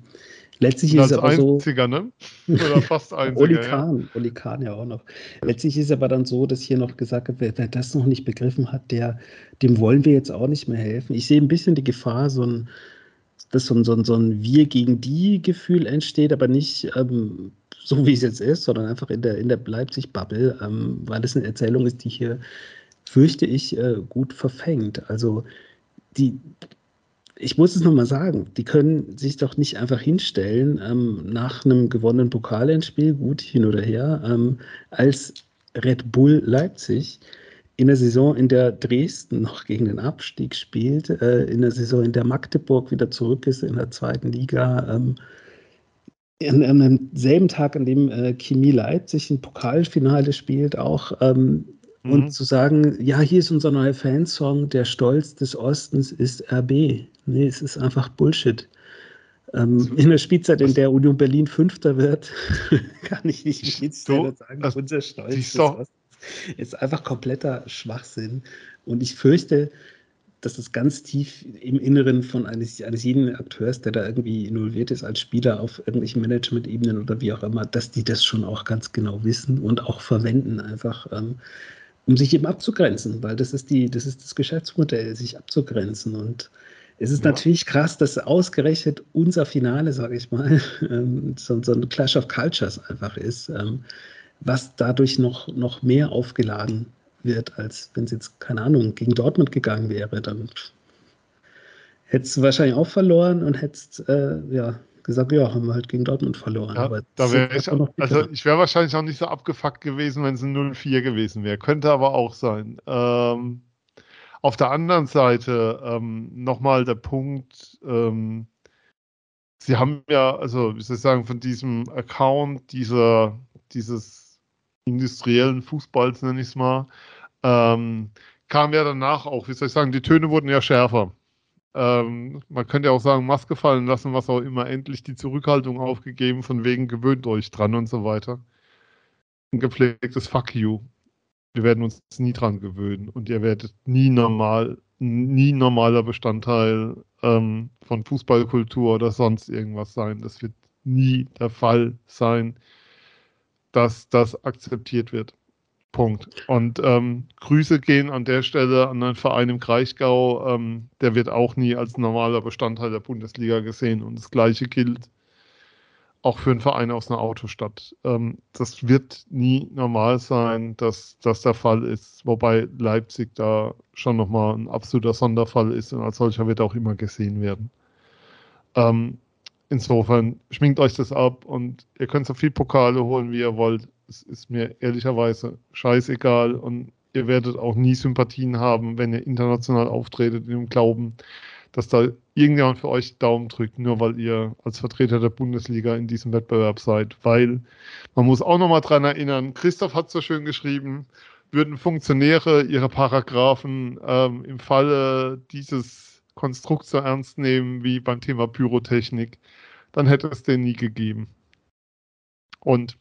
letztlich ist es aber einziger, so. Ne? Oder fast einziger. Oli Kahn, ja. Oli Kahn ja auch noch. Letztlich ist aber dann so, dass hier noch gesagt wird, wer, wer, das noch nicht begriffen hat, der, dem wollen wir jetzt auch nicht mehr helfen. Ich sehe ein bisschen die Gefahr, so ein, dass so ein, so ein, so ein Wir gegen die Gefühl entsteht, aber nicht ähm, so wie es jetzt ist, sondern einfach in der, in der Leipzig-Bubble, ähm, weil es eine Erzählung ist, die hier fürchte ich, äh, gut verfängt. Also die, ich muss es nochmal sagen, die können sich doch nicht einfach hinstellen ähm, nach einem gewonnenen Pokalendspiel, gut hin oder her, ähm, als Red Bull Leipzig in der Saison, in der Dresden noch gegen den Abstieg spielt, äh, in der Saison, in der Magdeburg wieder zurück ist in der zweiten Liga, ähm, an, an demselben Tag, an dem äh, Chemie Leipzig ein Pokalfinale spielt, auch ähm, und mhm. zu sagen, ja, hier ist unser neuer Fansong, der Stolz des Ostens ist RB. Nee, es ist einfach Bullshit. Ähm, in der Spielzeit, in der Union Berlin Fünfter wird, kann ich nicht mit sagen, also, unser Stolz des Ostens ist einfach kompletter Schwachsinn. Und ich fürchte, dass das ganz tief im Inneren von eines, eines jeden Akteurs, der da irgendwie involviert ist als Spieler auf irgendwelchen Management-Ebenen oder wie auch immer, dass die das schon auch ganz genau wissen und auch verwenden, einfach ähm, um sich eben abzugrenzen, weil das ist die, das ist das Geschäftsmodell, sich abzugrenzen. Und es ist ja. natürlich krass, dass ausgerechnet unser Finale, sage ich mal, ähm, so, so, ein Clash of Cultures einfach ist, ähm, was dadurch noch, noch mehr aufgeladen wird, als wenn es jetzt, keine Ahnung, gegen Dortmund gegangen wäre. Dann hättest du wahrscheinlich auch verloren und hättest, äh, ja, gesagt, ja, haben wir halt gegen Dortmund verloren. Ja, aber da wäre ich, also ich wäre wahrscheinlich auch nicht so abgefuckt gewesen, wenn es ein 0-4 gewesen wäre. Könnte aber auch sein. Ähm, Auf der anderen Seite ähm, nochmal der Punkt, ähm, Sie haben ja, also wie soll ich sagen, von diesem Account dieser, dieses industriellen Fußballs, nenne ich es mal, ähm, kam ja danach auch, wie soll ich sagen, die Töne wurden ja schärfer. Ähm, man könnte ja auch sagen, Maske fallen lassen, was auch immer, endlich die Zurückhaltung aufgegeben, von wegen gewöhnt euch dran und so weiter. Ein gepflegtes Fuck you. Wir werden uns nie dran gewöhnen und ihr werdet nie normal, nie normaler Bestandteil ähm, von Fußballkultur oder sonst irgendwas sein. Das wird nie der Fall sein, dass das akzeptiert wird. Punkt. Und ähm, Grüße gehen an der Stelle an einen Verein im Kraichgau. Ähm, der wird auch nie als normaler Bestandteil der Bundesliga gesehen. Und das Gleiche gilt auch für einen Verein aus einer Autostadt. Ähm, das wird nie normal sein, dass das der Fall ist. Wobei Leipzig da schon nochmal ein absoluter Sonderfall ist und als solcher wird auch immer gesehen werden. Ähm, insofern schminkt euch das ab und ihr könnt so viel Pokale holen, wie ihr wollt es ist mir ehrlicherweise scheißegal und ihr werdet auch nie Sympathien haben, wenn ihr international auftretet, in dem Glauben, dass da irgendjemand für euch Daumen drückt, nur weil ihr als Vertreter der Bundesliga in diesem Wettbewerb seid. Weil man muss auch nochmal dran erinnern, Christoph hat so schön geschrieben, würden Funktionäre ihre Paragraphen ähm, im Falle dieses Konstrukts so ernst nehmen wie beim Thema Pyrotechnik, dann hätte es den nie gegeben. Und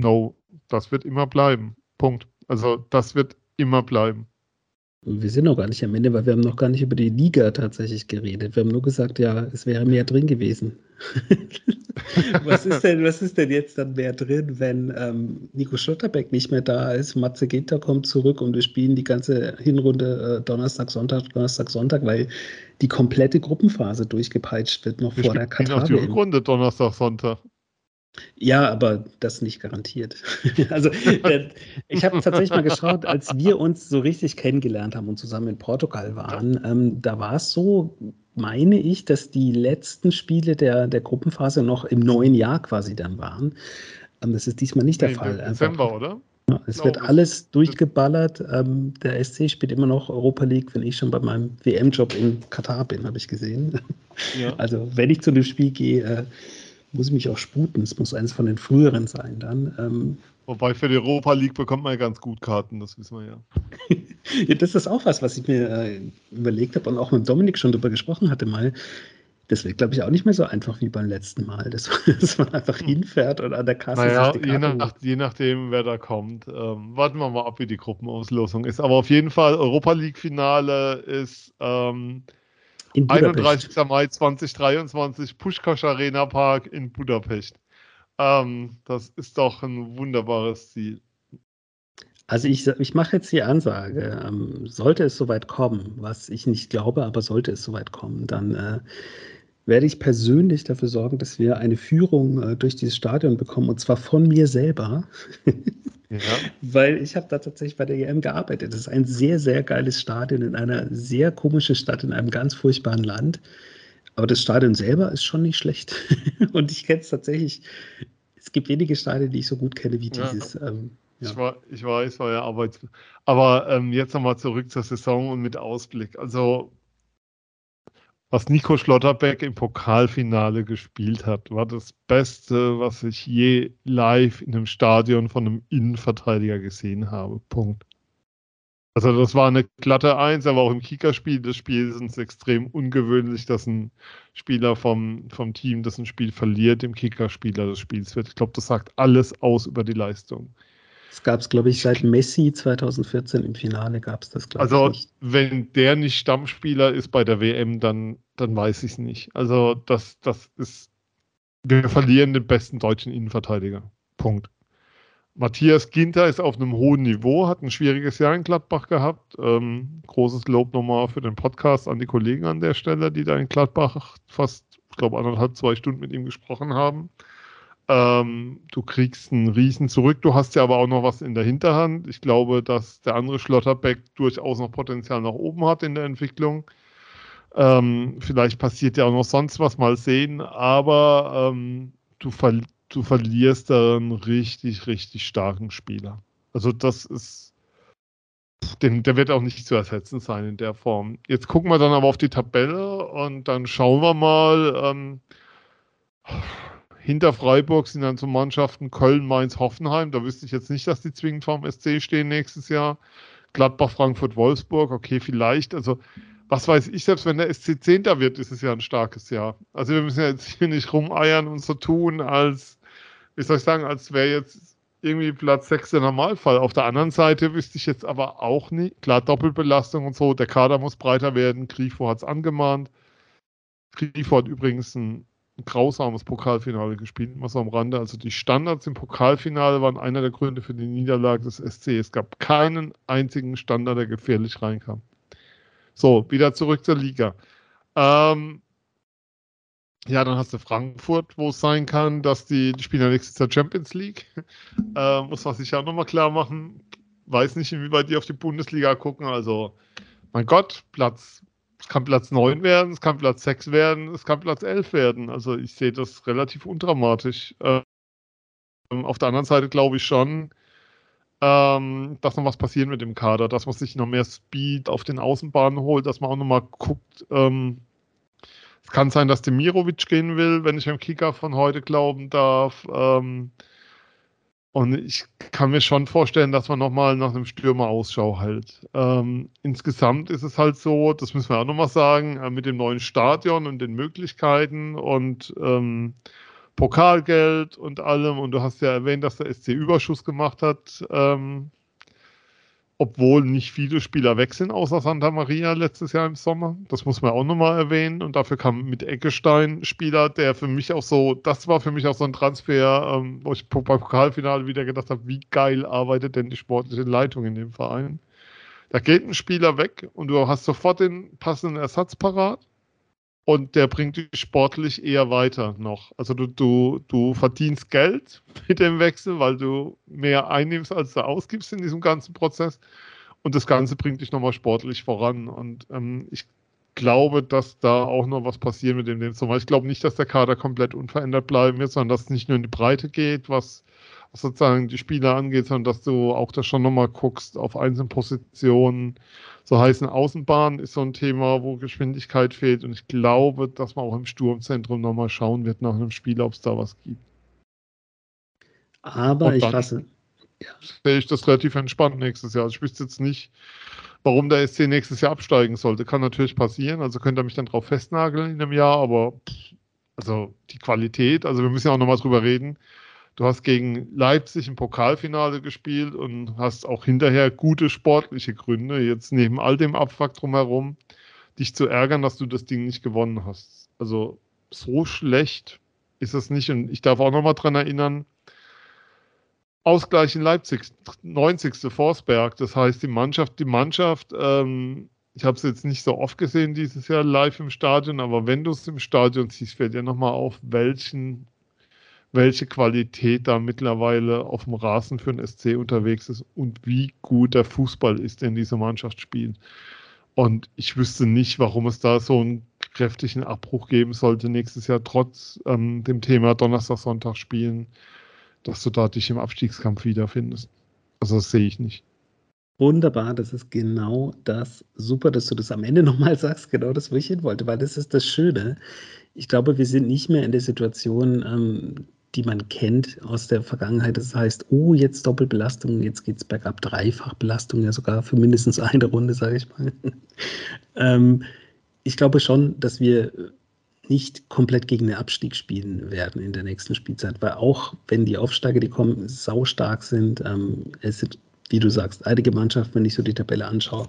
No, das wird immer bleiben. Punkt. Also das wird immer bleiben. Wir sind noch gar nicht am Ende, weil wir haben noch gar nicht über die Liga tatsächlich geredet. Wir haben nur gesagt, ja, es wäre mehr drin gewesen. was, ist denn, was ist denn jetzt dann mehr drin, wenn ähm, Nico Schlotterbeck nicht mehr da ist, Matze Ginter kommt zurück und wir spielen die ganze Hinrunde äh, Donnerstag, Sonntag, Donnerstag, Sonntag, weil die komplette Gruppenphase durchgepeitscht wird noch wir vor der Katar. Die Rückrunde Donnerstag, Sonntag. Ja, aber das nicht garantiert. also ich habe tatsächlich mal geschaut, als wir uns so richtig kennengelernt haben und zusammen in Portugal waren, ähm, da war es so, meine ich, dass die letzten Spiele der, der Gruppenphase noch im neuen Jahr quasi dann waren. Ähm, das ist diesmal nicht der nee, Fall. Dezember, oder? es wird alles durchgeballert. Ähm, der SC spielt immer noch Europa League, wenn ich schon bei meinem WM-Job in Katar bin, habe ich gesehen. Ja. Also wenn ich zu dem Spiel gehe, äh, muss ich mich auch sputen. Es muss eines von den früheren sein dann. Ähm, Wobei für die Europa League bekommt man ja ganz gut Karten, das wissen wir ja. ja das ist auch was, was ich mir äh, überlegt habe und auch mit Dominik schon darüber gesprochen hatte mal. Das wird, glaube ich, auch nicht mehr so einfach wie beim letzten Mal, dass, dass man einfach hinfährt und an der Kasse naja, sich die Karte je, nach, je nachdem, wer da kommt. Ähm, warten wir mal ab, wie die Gruppenauslosung ist. Aber auf jeden Fall, Europa League-Finale ist ähm, 31. Mai 2023, Pushkash Arena Park in Budapest. Ähm, das ist doch ein wunderbares Ziel. Also ich, ich mache jetzt die Ansage, ähm, sollte es soweit kommen, was ich nicht glaube, aber sollte es soweit kommen, dann äh, werde ich persönlich dafür sorgen, dass wir eine Führung äh, durch dieses Stadion bekommen und zwar von mir selber. ja. Weil ich habe da tatsächlich bei der EM gearbeitet. Das ist ein sehr, sehr geiles Stadion in einer sehr komischen Stadt, in einem ganz furchtbaren Land. Aber das Stadion selber ist schon nicht schlecht. und ich kenne es tatsächlich. Es gibt wenige Stadien, die ich so gut kenne wie dieses. Ja. Ähm, ja. Ich, war, ich weiß, war ja Arbeits. Aber ähm, jetzt nochmal zurück zur Saison und mit Ausblick. Also was Nico Schlotterbeck im Pokalfinale gespielt hat, war das Beste, was ich je live in einem Stadion von einem Innenverteidiger gesehen habe. Punkt. Also das war eine glatte Eins, aber auch im Kickerspiel des Spiels ist es extrem ungewöhnlich, dass ein Spieler vom, vom Team, das ein Spiel verliert, dem Kickerspieler des Spiels wird. Ich glaube, das sagt alles aus über die Leistung. Das gab es, glaube ich, seit Messi 2014 im Finale gab es das, glaube also, ich. Also, wenn der nicht Stammspieler ist bei der WM, dann, dann weiß ich es nicht. Also, das, das ist. Wir verlieren den besten deutschen Innenverteidiger. Punkt. Matthias Ginter ist auf einem hohen Niveau, hat ein schwieriges Jahr in Gladbach gehabt. Ähm, großes Lob nochmal für den Podcast an die Kollegen an der Stelle, die da in Gladbach fast, ich glaube, anderthalb, zwei Stunden mit ihm gesprochen haben. Ähm, du kriegst einen Riesen zurück. Du hast ja aber auch noch was in der Hinterhand. Ich glaube, dass der andere Schlotterbeck durchaus noch Potenzial nach oben hat in der Entwicklung. Ähm, vielleicht passiert ja auch noch sonst was, mal sehen. Aber ähm, du, ver du verlierst da einen richtig, richtig starken Spieler. Also das ist den, der wird auch nicht zu ersetzen sein in der Form. Jetzt gucken wir dann aber auf die Tabelle und dann schauen wir mal. Ähm, hinter Freiburg sind dann so Mannschaften Köln, Mainz, Hoffenheim. Da wüsste ich jetzt nicht, dass die zwingend vorm SC stehen nächstes Jahr. Gladbach, Frankfurt, Wolfsburg, okay, vielleicht. Also, was weiß ich, selbst wenn der SC Zehnter wird, ist es ja ein starkes Jahr. Also, wir müssen ja jetzt hier nicht rumeiern und so tun, als, wie soll ich sagen, als wäre jetzt irgendwie Platz 6 der Normalfall. Auf der anderen Seite wüsste ich jetzt aber auch nicht. Klar, Doppelbelastung und so, der Kader muss breiter werden. Grifo hat es angemahnt. Grifo hat übrigens ein, grausames Pokalfinale gespielt, was am Rande. Also die Standards im Pokalfinale waren einer der Gründe für die Niederlage des SC. Es gab keinen einzigen Standard, der gefährlich reinkam. So, wieder zurück zur Liga. Ähm, ja, dann hast du Frankfurt, wo es sein kann, dass die, die spielen ja nächstes Jahr Champions League. Äh, muss man sich ja nochmal klar machen. Weiß nicht, inwieweit die auf die Bundesliga gucken. Also, mein Gott, Platz, es kann Platz 9 werden, es kann Platz 6 werden, es kann Platz 11 werden. Also, ich sehe das relativ undramatisch. Äh, auf der anderen Seite glaube ich schon, ähm, dass noch was passieren mit dem Kader, dass man sich noch mehr Speed auf den Außenbahnen holt, dass man auch nochmal guckt, ähm, es kann sein, dass Demirovic gehen will, wenn ich dem Kicker von heute glauben darf. Ähm, und ich kann mir schon vorstellen, dass man nochmal nach einem Stürmer Ausschau hält. Ähm, insgesamt ist es halt so, das müssen wir auch nochmal sagen, äh, mit dem neuen Stadion und den Möglichkeiten und ähm, Pokalgeld und allem. Und du hast ja erwähnt, dass der SC Überschuss gemacht hat. Ähm, obwohl nicht viele Spieler weg sind, außer Santa Maria letztes Jahr im Sommer. Das muss man auch nochmal erwähnen. Und dafür kam mit Eckestein Spieler, der für mich auch so, das war für mich auch so ein Transfer, ähm, wo ich beim Pokalfinale wieder gedacht habe, wie geil arbeitet denn die sportliche Leitung in dem Verein. Da geht ein Spieler weg und du hast sofort den passenden Ersatz parat und der bringt dich sportlich eher weiter noch. Also du, du, du verdienst Geld mit dem Wechsel, weil du mehr einnimmst, als du ausgibst in diesem ganzen Prozess. Und das Ganze bringt dich nochmal sportlich voran. Und ähm, ich glaube, dass da auch noch was passieren mit dem Sommer. Ich glaube nicht, dass der Kader komplett unverändert bleiben wird, sondern dass es nicht nur in die Breite geht, was, was sozusagen die Spieler angeht, sondern dass du auch da schon nochmal guckst auf einzelne Positionen so heißen Außenbahn ist so ein Thema, wo Geschwindigkeit fehlt. Und ich glaube, dass man auch im Sturmzentrum nochmal schauen wird nach einem Spiel, ob es da was gibt. Aber ich fasse. Ja. Sehe ich das relativ entspannt nächstes Jahr. Also ich wüsste jetzt nicht, warum der SC nächstes Jahr absteigen sollte. Kann natürlich passieren. Also könnte er mich dann drauf festnageln in einem Jahr, aber also die Qualität, also wir müssen ja auch nochmal drüber reden. Du hast gegen Leipzig im Pokalfinale gespielt und hast auch hinterher gute sportliche Gründe, jetzt neben all dem Abfuck drumherum, dich zu ärgern, dass du das Ding nicht gewonnen hast. Also so schlecht ist es nicht. Und ich darf auch nochmal dran erinnern, Ausgleich in Leipzig, 90. Forsberg. Das heißt, die Mannschaft, die Mannschaft, ähm, ich habe es jetzt nicht so oft gesehen dieses Jahr live im Stadion, aber wenn du es im Stadion siehst, fällt dir nochmal auf, welchen welche Qualität da mittlerweile auf dem Rasen für den SC unterwegs ist und wie gut der Fußball ist, den diese Mannschaft spielt. Und ich wüsste nicht, warum es da so einen kräftigen Abbruch geben sollte nächstes Jahr, trotz ähm, dem Thema Donnerstag, Sonntag spielen, dass du da dich im Abstiegskampf wiederfindest. Also das sehe ich nicht. Wunderbar, das ist genau das. Super, dass du das am Ende nochmal sagst, genau das, wo ich hin wollte, weil das ist das Schöne. Ich glaube, wir sind nicht mehr in der Situation, ähm, die man kennt aus der Vergangenheit. Das heißt, oh, jetzt Doppelbelastung, jetzt geht es bergab, Dreifachbelastung, ja sogar für mindestens eine Runde, sage ich mal. ähm, ich glaube schon, dass wir nicht komplett gegen den Abstieg spielen werden in der nächsten Spielzeit, weil auch wenn die Aufsteiger, die kommen, saustark sind, ähm, es sind, wie du sagst, einige Mannschaften, wenn ich so die Tabelle anschaue,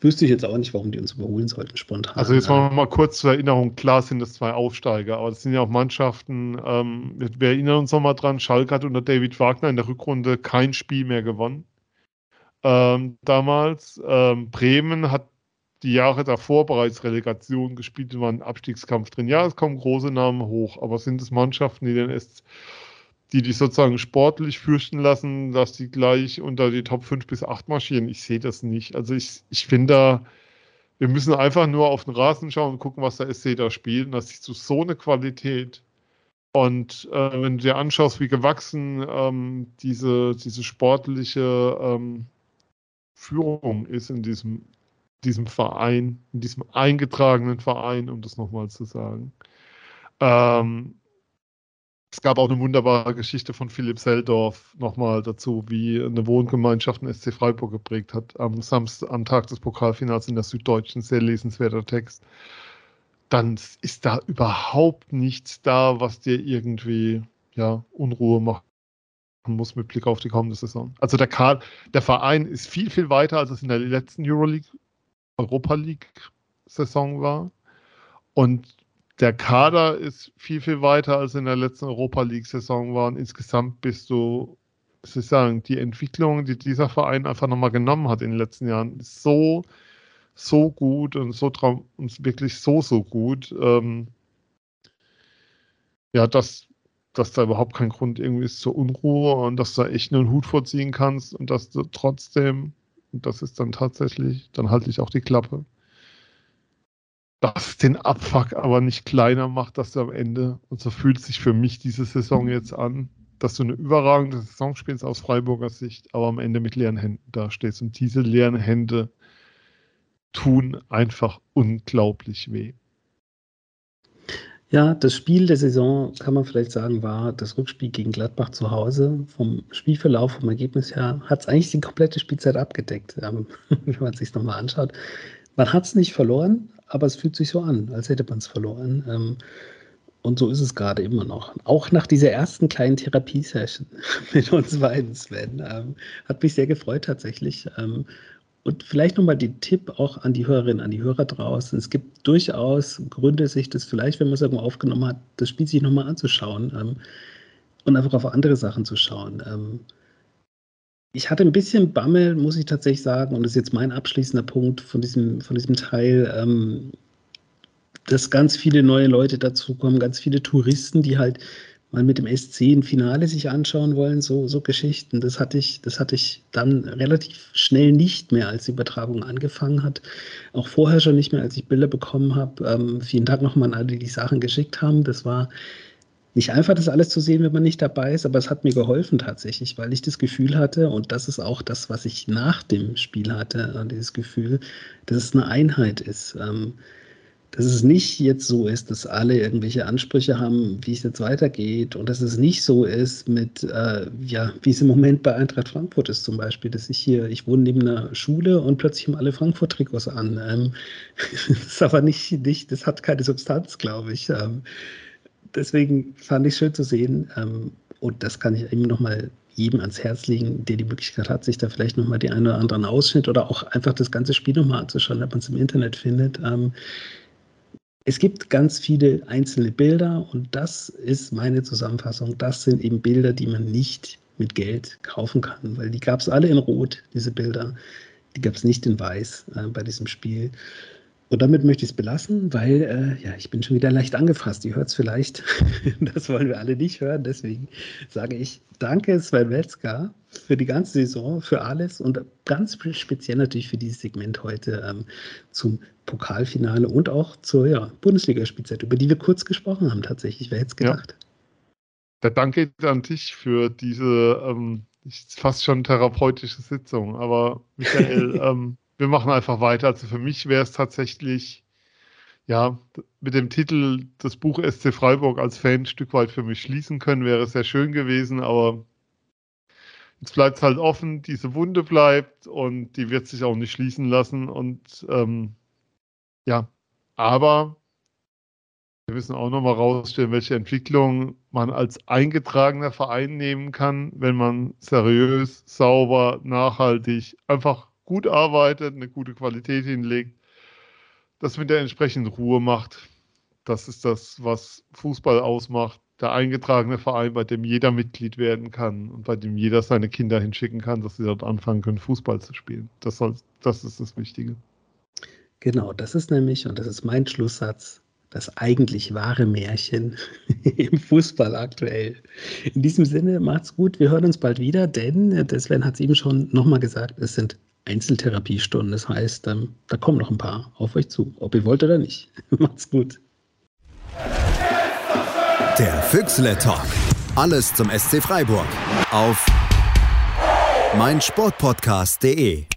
wüsste ich jetzt auch nicht, warum die uns überholen sollten, spontan. Also jetzt machen wir mal kurz zur Erinnerung, klar sind es zwei Aufsteiger, aber das sind ja auch Mannschaften, ähm, wir erinnern uns nochmal dran, Schalke hat unter David Wagner in der Rückrunde kein Spiel mehr gewonnen. Ähm, damals, ähm, Bremen hat die Jahre davor bereits Relegation gespielt und war ein Abstiegskampf drin. Ja, es kommen große Namen hoch, aber sind es Mannschaften, die den SC die dich sozusagen sportlich fürchten lassen, dass die gleich unter die Top 5 bis 8 marschieren. Ich sehe das nicht. Also ich, ich finde da, wir müssen einfach nur auf den Rasen schauen und gucken, was der SC da spielt. Und das ist so, so eine Qualität. Und äh, wenn du dir anschaust, wie gewachsen ähm, diese, diese sportliche ähm, Führung ist in diesem, diesem Verein, in diesem eingetragenen Verein, um das nochmal zu sagen. Ähm, es gab auch eine wunderbare Geschichte von Philipp Seldorf nochmal dazu, wie eine Wohngemeinschaft in SC Freiburg geprägt hat. Am Samstag, am Tag des Pokalfinals in der Süddeutschen, sehr lesenswerter Text. Dann ist da überhaupt nichts da, was dir irgendwie ja, Unruhe macht muss mit Blick auf die kommende Saison. Also der, Karl, der Verein ist viel, viel weiter, als es in der letzten Euroleague, Europa League Saison war. Und der Kader ist viel, viel weiter, als in der letzten Europa League Saison war. Und insgesamt bist du, muss ich sagen, die Entwicklung, die dieser Verein einfach nochmal genommen hat in den letzten Jahren, ist so, so gut und so und wirklich so, so gut. Ähm, ja, das dass da überhaupt kein Grund irgendwie ist zur Unruhe und dass du da echt einen Hut vorziehen kannst und dass du trotzdem, und das ist dann tatsächlich, dann halte ich auch die Klappe, dass den Abfuck aber nicht kleiner macht, dass du am Ende, und so fühlt sich für mich diese Saison jetzt an, dass du eine überragende Saison spielst aus Freiburger Sicht, aber am Ende mit leeren Händen dastehst. Und diese leeren Hände tun einfach unglaublich weh. Ja, das Spiel der Saison, kann man vielleicht sagen, war das Rückspiel gegen Gladbach zu Hause. Vom Spielverlauf, vom Ergebnis her, hat es eigentlich die komplette Spielzeit abgedeckt, wenn man sich nochmal anschaut. Man hat es nicht verloren, aber es fühlt sich so an, als hätte man es verloren. Ähm, und so ist es gerade immer noch. Auch nach dieser ersten kleinen Therapiesession mit uns beiden, Sven, ähm, hat mich sehr gefreut tatsächlich. Und vielleicht nochmal den Tipp auch an die Hörerinnen, an die Hörer draußen. Es gibt durchaus Gründe, sich das vielleicht, wenn man es irgendwo aufgenommen hat, das Spiel sich nochmal anzuschauen ähm, und einfach auf andere Sachen zu schauen. Ich hatte ein bisschen Bammel, muss ich tatsächlich sagen, und das ist jetzt mein abschließender Punkt von diesem, von diesem Teil, ähm, dass ganz viele neue Leute dazukommen, ganz viele Touristen, die halt mal mit dem SC ein Finale sich anschauen wollen, so, so Geschichten. Das hatte ich, das hatte ich dann relativ schnell nicht mehr, als die Übertragung angefangen hat. Auch vorher schon nicht mehr, als ich Bilder bekommen habe. Ähm, vielen Dank nochmal an alle, die die Sachen geschickt haben. Das war nicht einfach, das alles zu sehen, wenn man nicht dabei ist, aber es hat mir geholfen tatsächlich, weil ich das Gefühl hatte, und das ist auch das, was ich nach dem Spiel hatte, dieses Gefühl, dass es eine Einheit ist. Ähm, dass es nicht jetzt so ist, dass alle irgendwelche Ansprüche haben, wie es jetzt weitergeht und dass es nicht so ist mit, äh, ja, wie es im Moment bei Eintracht Frankfurt ist zum Beispiel, dass ich hier, ich wohne neben einer Schule und plötzlich haben alle Frankfurt-Trikots an. Ähm, das ist aber nicht, nicht, das hat keine Substanz, glaube ich. Ähm, deswegen fand ich es schön zu sehen ähm, und das kann ich eben nochmal jedem ans Herz legen, der die Möglichkeit hat, sich da vielleicht nochmal die einen oder anderen Ausschnitt oder auch einfach das ganze Spiel nochmal anzuschauen, wenn man es im Internet findet. Ähm, es gibt ganz viele einzelne Bilder und das ist meine Zusammenfassung. Das sind eben Bilder, die man nicht mit Geld kaufen kann, weil die gab es alle in Rot, diese Bilder. Die gab es nicht in Weiß äh, bei diesem Spiel. Und damit möchte ich es belassen, weil äh, ja, ich bin schon wieder leicht angefasst. Ihr hört es vielleicht. das wollen wir alle nicht hören. Deswegen sage ich danke, Sven Wetzka, für die ganze Saison, für alles und ganz speziell natürlich für dieses Segment heute ähm, zum Pokalfinale und auch zur ja, Bundesligaspielzeit, über die wir kurz gesprochen haben tatsächlich. Wer hätte es gedacht? Ja. Der Danke an dich für diese ähm, fast schon therapeutische Sitzung. Aber Michael, ähm, wir machen einfach weiter. Also für mich wäre es tatsächlich, ja, mit dem Titel das Buch SC Freiburg als Fan ein Stück weit für mich schließen können, wäre es sehr schön gewesen, aber jetzt bleibt es halt offen, diese Wunde bleibt und die wird sich auch nicht schließen lassen. Und ähm, ja, aber wir müssen auch nochmal rausstellen, welche Entwicklung man als eingetragener Verein nehmen kann, wenn man seriös, sauber, nachhaltig einfach gut arbeitet, eine gute Qualität hinlegt, das mit der entsprechenden Ruhe macht. Das ist das, was Fußball ausmacht. Der eingetragene Verein, bei dem jeder Mitglied werden kann und bei dem jeder seine Kinder hinschicken kann, dass sie dort anfangen können, Fußball zu spielen. Das, soll, das ist das Wichtige. Genau, das ist nämlich, und das ist mein Schlusssatz, das eigentlich wahre Märchen im Fußball aktuell. In diesem Sinne, macht's gut. Wir hören uns bald wieder, denn der Sven hat es eben schon nochmal gesagt, es sind Einzeltherapiestunden. Das heißt, ähm, da kommen noch ein paar auf euch zu, ob ihr wollt oder nicht. Macht's gut. Der Füchsle Talk. Alles zum SC Freiburg auf meinsportpodcast.de.